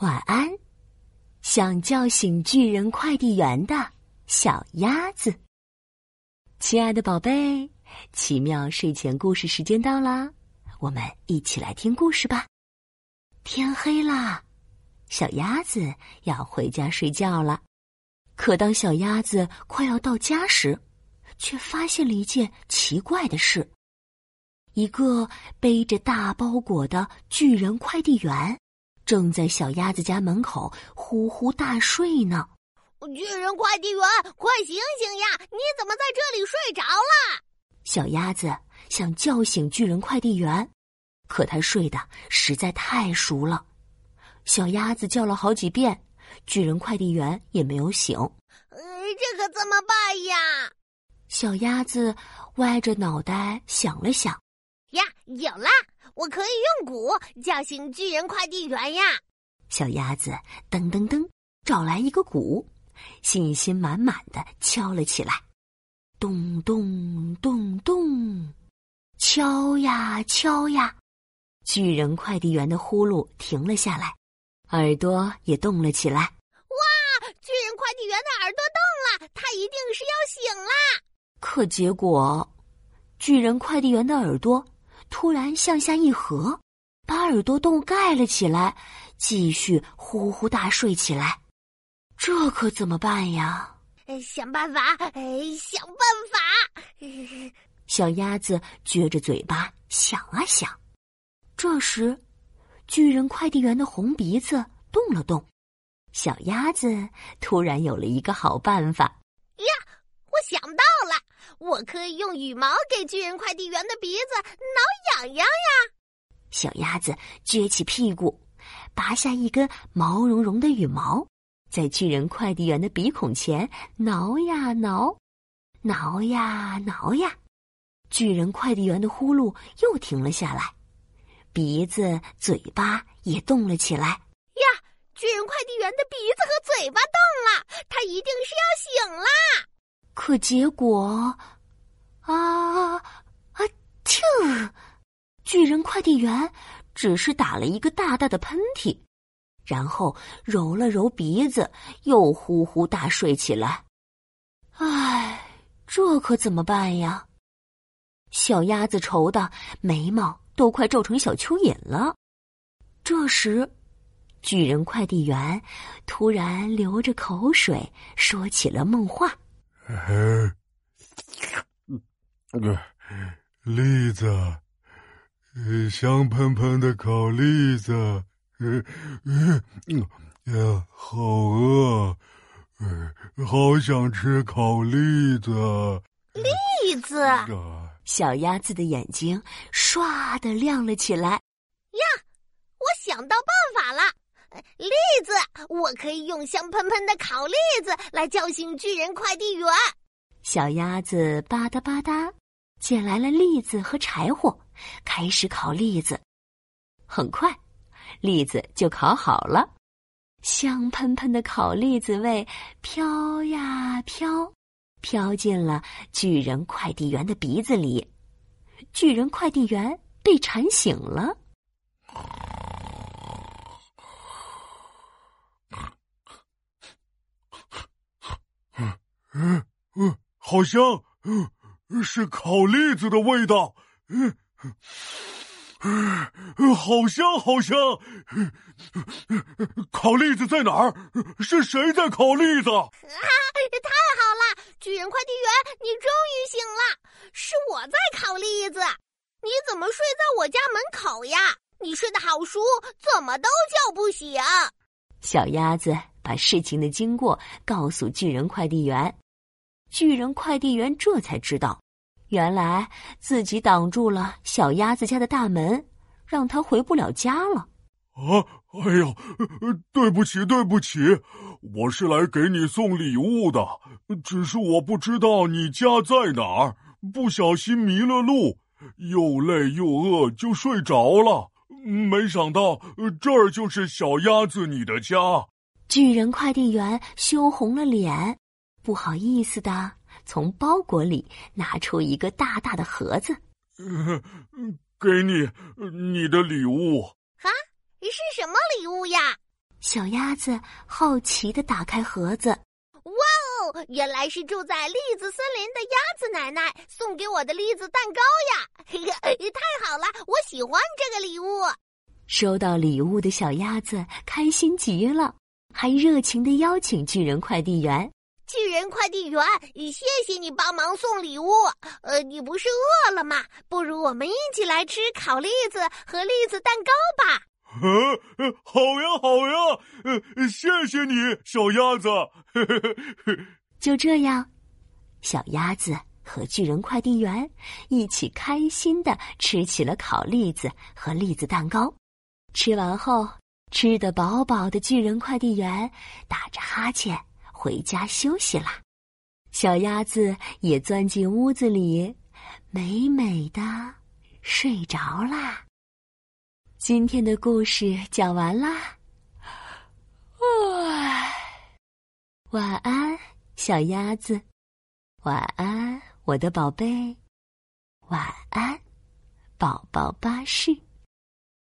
晚安，想叫醒巨人快递员的小鸭子。亲爱的宝贝，奇妙睡前故事时间到啦，我们一起来听故事吧。天黑啦，小鸭子要回家睡觉了。可当小鸭子快要到家时，却发现了一件奇怪的事：一个背着大包裹的巨人快递员。正在小鸭子家门口呼呼大睡呢。巨人快递员，快醒醒呀！你怎么在这里睡着了？小鸭子想叫醒巨人快递员，可他睡得实在太熟了。小鸭子叫了好几遍，巨人快递员也没有醒。呃，这可怎么办呀？小鸭子歪着脑袋想了想，呀，有了！我可以用鼓叫醒巨人快递员呀！小鸭子噔噔噔找来一个鼓，信心满满的敲了起来。咚咚咚咚，敲呀敲呀，巨人快递员的呼噜停了下来，耳朵也动了起来。哇！巨人快递员的耳朵动了，他一定是要醒啦。可结果，巨人快递员的耳朵。突然向下一合，把耳朵洞盖了起来，继续呼呼大睡起来。这可怎么办呀？想办法！想办法！小鸭子撅着嘴巴想啊想。这时，巨人快递员的红鼻子动了动，小鸭子突然有了一个好办法。呀，我想到了！我可以用羽毛给巨人快递员的鼻子挠痒痒呀！小鸭子撅起屁股，拔下一根毛茸茸的羽毛，在巨人快递员的鼻孔前挠呀挠，挠呀挠呀，巨人快递员的呼噜又停了下来，鼻子、嘴巴也动了起来。呀，巨人快递员的鼻子和嘴巴动了，他一定是要醒啦！可结果，啊啊，啾！巨人快递员只是打了一个大大的喷嚏，然后揉了揉鼻子，又呼呼大睡起来。唉，这可怎么办呀？小鸭子愁的眉毛都快皱成小蚯蚓了。这时，巨人快递员突然流着口水，说起了梦话。呃，栗子，香喷喷的烤栗子，呃，呀，好饿，好想吃烤栗子。栗子，小鸭子的眼睛唰的亮了起来。呀，我想到办法了。栗子，我可以用香喷喷的烤栗子来叫醒巨人快递员。小鸭子吧嗒吧嗒捡来了栗子和柴火，开始烤栗子。很快，栗子就烤好了，香喷喷的烤栗子味飘呀飘，飘进了巨人快递员的鼻子里。巨人快递员被馋醒了。好香，嗯，是烤栗子的味道，嗯，嗯，好香好香，烤栗子在哪儿？是谁在烤栗子？啊，太好了，巨人快递员，你终于醒了，是我在烤栗子。你怎么睡在我家门口呀？你睡得好熟，怎么都叫不醒？小鸭子把事情的经过告诉巨人快递员。巨人快递员这才知道，原来自己挡住了小鸭子家的大门，让他回不了家了。啊！哎呀，对不起，对不起，我是来给你送礼物的，只是我不知道你家在哪儿，不小心迷了路，又累又饿就睡着了，没想到这儿就是小鸭子你的家。巨人快递员羞红了脸。不好意思的，从包裹里拿出一个大大的盒子，给你你的礼物啊？是什么礼物呀？小鸭子好奇的打开盒子，哇哦，原来是住在栗子森林的鸭子奶奶送给我的栗子蛋糕呀！嘿嘿，太好了，我喜欢这个礼物。收到礼物的小鸭子开心极了，还热情的邀请巨人快递员。巨人快递员，谢谢你帮忙送礼物。呃，你不是饿了吗？不如我们一起来吃烤栗子和栗子蛋糕吧。呃，好呀，好呀，呃，谢谢你，小鸭子。就这样，小鸭子和巨人快递员一起开心的吃起了烤栗子和栗子蛋糕。吃完后，吃得饱饱的巨人快递员打着哈欠。回家休息啦，小鸭子也钻进屋子里，美美的睡着啦。今天的故事讲完啦，晚安，小鸭子，晚安，我的宝贝，晚安，宝宝巴士。